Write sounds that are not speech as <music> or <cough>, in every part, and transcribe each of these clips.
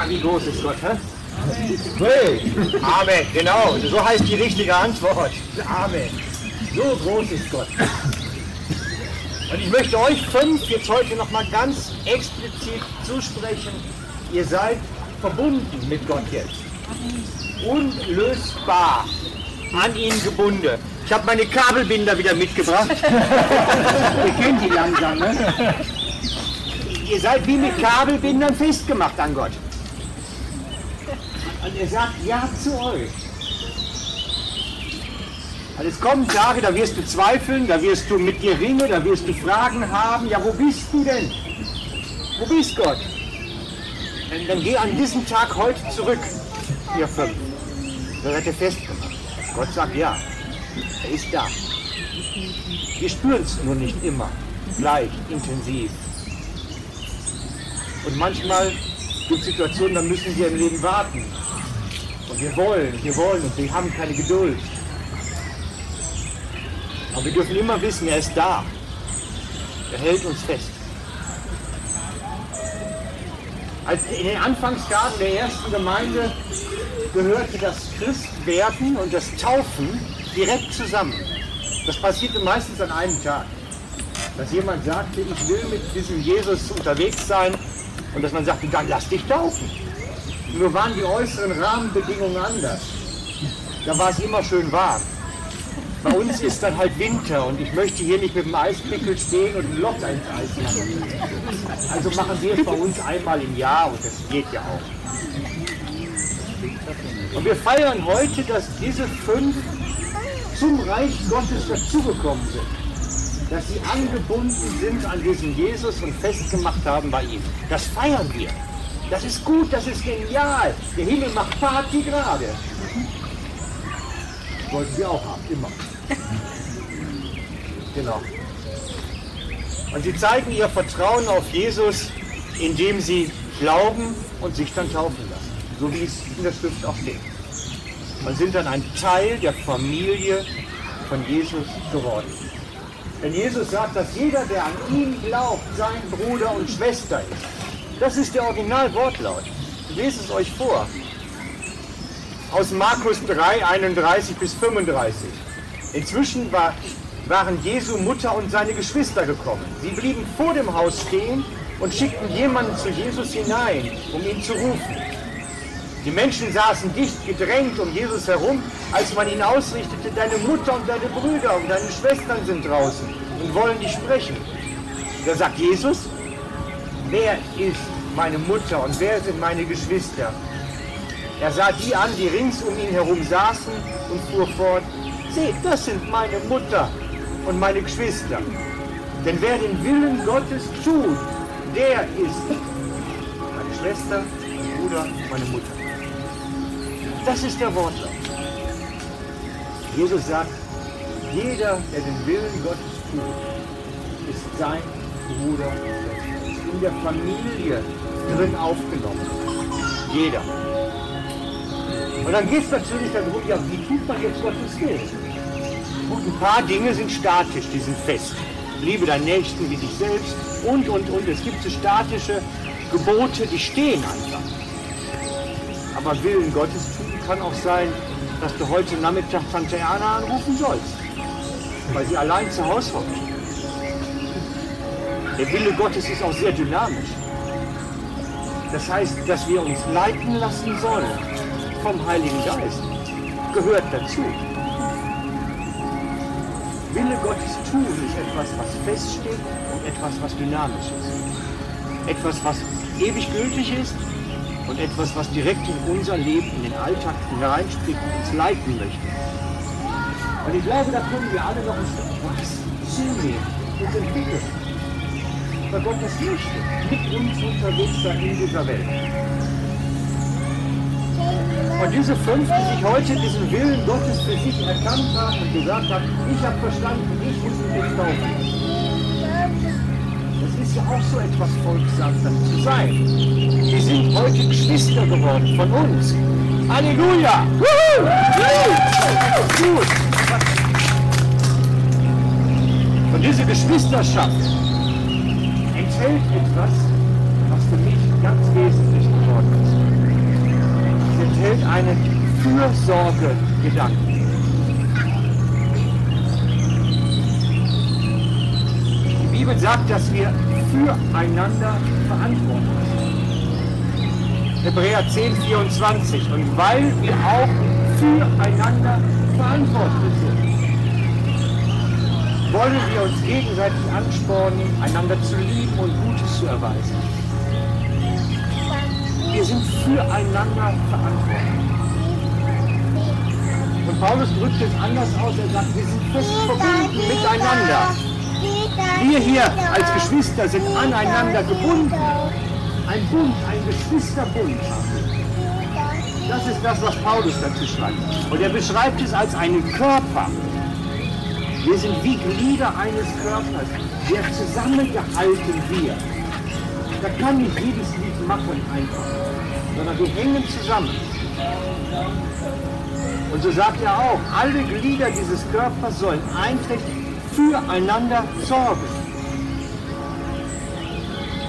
Ah, wie groß ist Gott, hä? Hey. Amen, genau. So heißt die richtige Antwort. Amen. So groß ist Gott. Und ich möchte euch fünf jetzt heute nochmal ganz explizit zusprechen. Ihr seid verbunden mit Gott jetzt. Unlösbar an ihn gebunden. Ich habe meine Kabelbinder wieder mitgebracht. <laughs> Ihr kennt die langsam, ne? Ihr seid wie mit Kabelbindern festgemacht an Gott. Und er sagt Ja zu euch. Und es kommen Tage, da wirst du zweifeln, da wirst du mit dir ringen, da wirst du Fragen haben. Ja, wo bist du denn? Wo bist Gott? Dann, dann geh an diesen Tag heute zurück, ihr fünf. Da seid ihr festgemacht. Gott sagt ja. Er ist da. Wir spüren es nur nicht immer, gleich, intensiv. Und manchmal gibt es Situationen, da müssen wir im Leben warten. Und wir wollen, wir wollen und wir haben keine Geduld. Aber wir dürfen immer wissen, er ist da. Er hält uns fest. Als in den Anfangsgarten der ersten Gemeinde gehörte das Christwerden und das Taufen direkt zusammen. Das passierte meistens an einem Tag. Dass jemand sagte, ich will mit diesem Jesus unterwegs sein und dass man sagte, dann lass dich taufen. Nur waren die äußeren Rahmenbedingungen anders. Da war es immer schön warm. Bei uns ist dann halt Winter und ich möchte hier nicht mit dem Eispickel stehen und ein Loch ins Eis machen. Also machen wir es bei uns einmal im Jahr und das geht ja auch. Und wir feiern heute, dass diese fünf zum Reich Gottes dazugekommen sind. Dass sie angebunden sind an diesen Jesus und festgemacht haben bei ihm. Das feiern wir. Das ist gut, das ist genial. Der Himmel macht Party gerade. Wollten wir auch haben, immer. <laughs> Genau. Und sie zeigen ihr Vertrauen auf Jesus, indem sie glauben und sich dann taufen lassen. So wie es in der Schrift auch steht. Und sind dann ein Teil der Familie von Jesus geworden. Denn Jesus sagt, dass jeder, der an ihn glaubt, sein Bruder und Schwester ist. Das ist der Originalwortlaut. Lese es euch vor. Aus Markus 3, 31 bis 35. Inzwischen war, waren Jesu Mutter und seine Geschwister gekommen. Sie blieben vor dem Haus stehen und schickten jemanden zu Jesus hinein, um ihn zu rufen. Die Menschen saßen dicht gedrängt um Jesus herum, als man ihn ausrichtete, deine Mutter und deine Brüder und deine Schwestern sind draußen und wollen dich sprechen. Da sagt Jesus, wer ist meine Mutter und wer sind meine Geschwister? Er sah die an, die rings um ihn herum saßen und fuhr fort, seht, das sind meine Mutter und meine Geschwister. Denn wer den Willen Gottes tut, der ist meine Schwester, mein Bruder, meine Mutter. Das ist der Wortlaut. Jesus sagt, jeder, der den Willen Gottes tut, ist sein Bruder und. Ist in der Familie drin aufgenommen. Jeder. Und dann geht es natürlich darum, ja, wie tut man jetzt Gottes Willen? Und ein paar Dinge sind statisch, die sind fest. Liebe deinen Nächsten wie dich selbst und, und, und. Es gibt so statische Gebote, die stehen einfach. Aber Willen Gottes tun kann auch sein, dass du heute Nachmittag Tante Erna anrufen sollst, weil sie allein zu Hause hockt. Der Wille Gottes ist auch sehr dynamisch. Das heißt, dass wir uns leiten lassen sollen vom Heiligen Geist. Gehört dazu. Wille Gottes tun ist etwas, was feststeht und etwas, was dynamisch ist. Etwas, was ewig gültig ist und etwas, was direkt in unser Leben, in den Alltag hineinspricht und uns leiten möchte. Und ich glaube, da können wir alle noch ein Stück wachsen, zunehmen und entwickeln. Weil Gott das möchte, mit uns unterwegs sein in dieser Welt. Und diese fünf, die sich heute diesen Willen Gottes für sich erkannt haben und gesagt haben, ich habe verstanden, ich muss mich jetzt taufen. Das ist ja auch so etwas Volkssatzes zu sein. Wir sind heute Geschwister geworden von uns. Halleluja! Und diese Geschwisterschaft enthält etwas, was für mich ganz wesentlich geworden ist. einen Fürsorgegedanken. Die Bibel sagt, dass wir füreinander verantwortlich sind. Hebräer 10, 24. Und weil wir auch füreinander verantwortlich sind, wollen wir uns gegenseitig anspornen, einander zu lieben und Gutes zu erweisen. Wir sind füreinander verantwortlich. Und Paulus drückt es anders aus, er sagt, wir sind fest verbunden miteinander. Wir hier als Geschwister sind aneinander gebunden. Ein Bund, ein Geschwisterbund. Das ist das, was Paulus dazu schreibt. Und er beschreibt es als einen Körper. Wir sind wie Glieder eines Körpers. Wir zusammengehalten wir. Da kann nicht jedes Lied machen einfach, sondern wir hängen zusammen. Und so sagt er auch, alle Glieder dieses Körpers sollen einträchtig füreinander sorgen.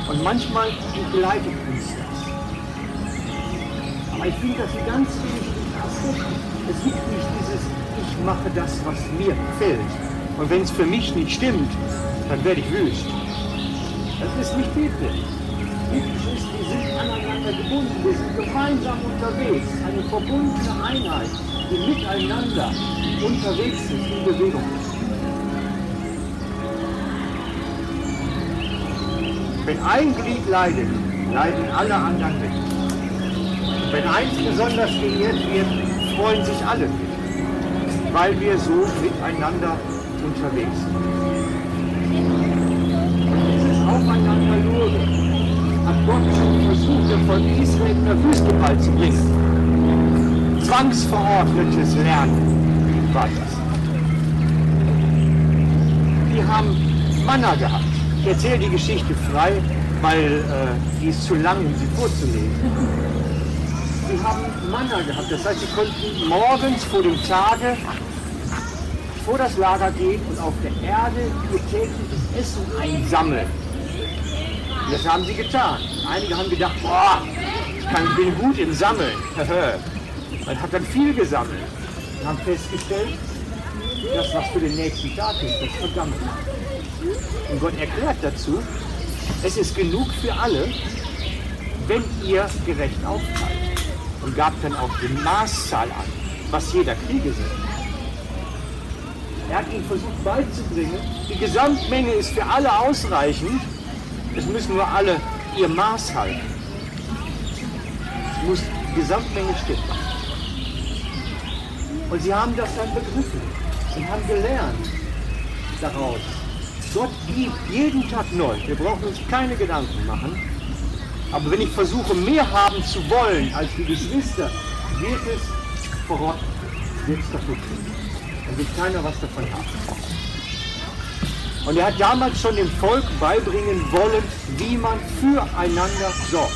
Und manchmal begleitet uns das. Aber ich finde das ein ganz wichtiger Aspekt. Es gibt nicht dieses, ich mache das, was mir gefällt. Und wenn es für mich nicht stimmt, dann werde ich wüst. Das ist nicht biblisch. Biblisch ist, wir sind aneinander gebunden, wir sind gemeinsam unterwegs, eine verbundene Einheit, die miteinander unterwegs ist, in Bewegung ist. Wenn ein Glied leidet, leiden alle anderen mit. Wenn eins besonders geehrt wird, freuen sich alle mit, weil wir so miteinander unterwegs sind. Dieses Aufeinanderlose hat Gott schon versucht, das Volk Israel in der Wüste beizubringen. Zwangsverordnetes Lernen war das. Die haben Manna gehabt. Ich erzähle die Geschichte frei, weil äh, die ist zu lang, um sie vorzulesen. Sie haben Manna gehabt, das heißt, sie konnten morgens vor dem Tage vor das Lager gehen und auf der Erde ihr tägliches Essen einsammeln. Und das haben sie getan. Einige haben gedacht, boah, ich kann, bin gut im Sammeln. <laughs> Man hat dann viel gesammelt und haben festgestellt, das, was für den nächsten Tag ist, das vergammelt. Und Gott erklärt dazu, es ist genug für alle, wenn ihr gerecht aufteilt. Und gab dann auch die Maßzahl an, was jeder Kriege sind. Er hat ihnen versucht beizubringen, die Gesamtmenge ist für alle ausreichend, es müssen nur alle ihr Maß halten. Es muss die Gesamtmenge stimmen. Und sie haben das dann begriffen und haben gelernt daraus. Gott gibt jeden Tag neu. Wir brauchen uns keine Gedanken machen. Aber wenn ich versuche, mehr haben zu wollen als die Geschwister, wird es verrotten, wird es kaputt gehen. Wird keiner was davon haben. Und er hat damals schon dem Volk beibringen wollen, wie man füreinander sorgt.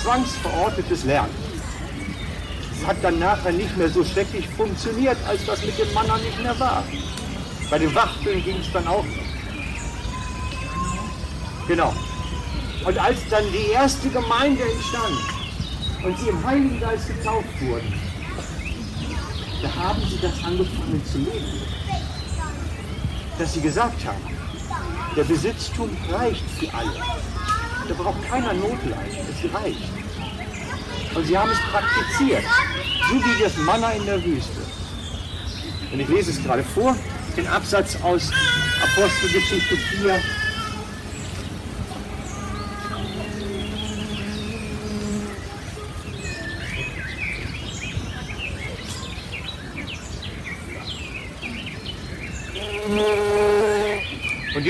Zwangsverortetes Lernen. Es hat dann nachher nicht mehr so schrecklich funktioniert, als das mit dem Manner nicht mehr war. Bei den Wachteln ging es dann auch noch. Genau. Und als dann die erste Gemeinde entstand und sie im Heiligen Geist getauft wurden, da haben sie das angefangen zu leben. Dass sie gesagt haben, der Besitztum reicht für alle. Da braucht keiner Notleid, es reicht. Und sie haben es praktiziert, so wie das Manna in der Wüste. Und ich lese es gerade vor, den Absatz aus Apostelgeschichte 4,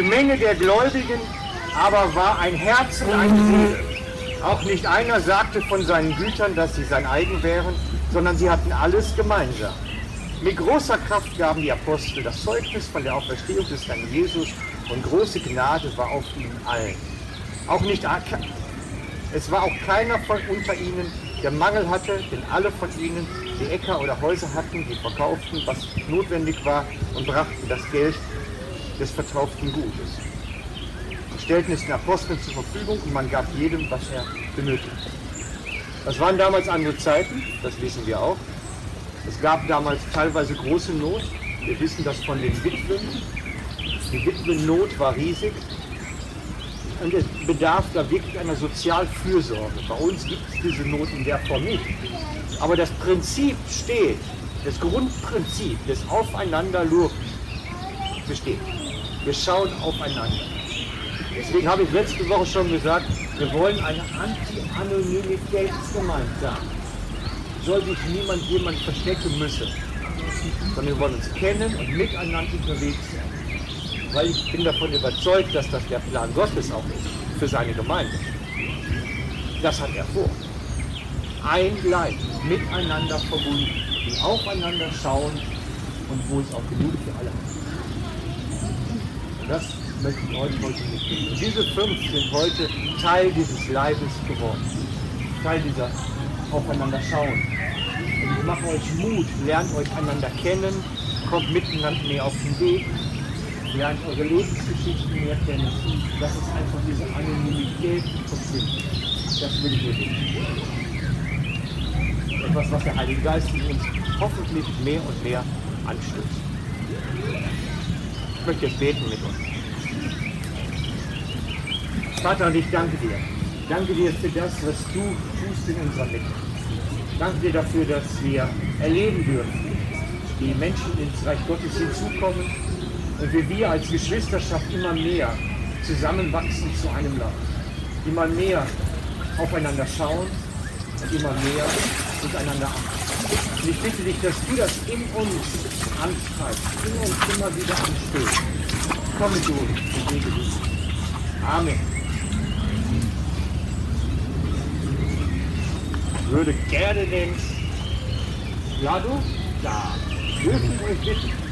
die Menge der Gläubigen aber war ein Herz und eine Seele. Auch nicht einer sagte von seinen Gütern, dass sie sein eigen wären, sondern sie hatten alles gemeinsam. Mit großer Kraft gaben die Apostel das Zeugnis von der Auferstehung des Herrn Jesus und große Gnade war auf ihnen allen. Auch nicht, es war auch keiner von unter ihnen, der Mangel hatte, denn alle von ihnen, die Äcker oder Häuser hatten, die verkauften, was notwendig war und brachten das Geld des vertrauten Gutes. Und stellten es den Aposteln zur Verfügung und man gab jedem, was er benötigte. Das waren damals andere Zeiten, das wissen wir auch. Es gab damals teilweise große Not. Wir wissen das von den Witwen. Die Witwennot war riesig. Und es bedarf da wirklich einer Sozialfürsorge. Bei uns gibt es diese Not in der Form nicht. Aber das Prinzip steht, das Grundprinzip des Aufeinanderlurens besteht. Wir schauen aufeinander. Deswegen habe ich letzte Woche schon gesagt, wir wollen eine Anti-Anonymitätsgemeinde sein. Soll sich niemand jemand verstecken müssen, sondern wir wollen uns kennen und miteinander unterwegs sein. Weil ich bin davon überzeugt, dass das der Plan Gottes auch ist für seine Gemeinde. Das hat er vor. Ein Leib, miteinander verbunden, die aufeinander schauen und wo es auch genug für alle hat. Und das möchte ich euch heute mitgeben. Und diese fünf sind heute Teil dieses Leibes geworden. Teil dieser Aufeinander schauen. Und ich mache euch Mut, lernt euch einander kennen, kommt miteinander mehr auf den Weg, lernt eure Lebensgeschichten mehr kennen. Das ist einfach diese Anonymität verknüpft. Das will ich mir. Etwas, was der Heilige Geist in uns hoffentlich mehr und mehr anstößt. Ich möchte jetzt beten mit uns. Vater, und ich danke dir. Danke dir für das, was du tust in unserer Mitte. Danke dir dafür, dass wir erleben dürfen, wie Menschen ins Reich Gottes hinzukommen und wie wir als Geschwisterschaft immer mehr zusammenwachsen zu einem Land. Immer mehr aufeinander schauen und immer mehr miteinander an. Und ich bitte dich, dass du das in uns antreibst, in uns immer wieder anstößt. Komme du und bewege dich. Amen. würde gerne den... Ja, du? Ja. Dürfen euch bitten.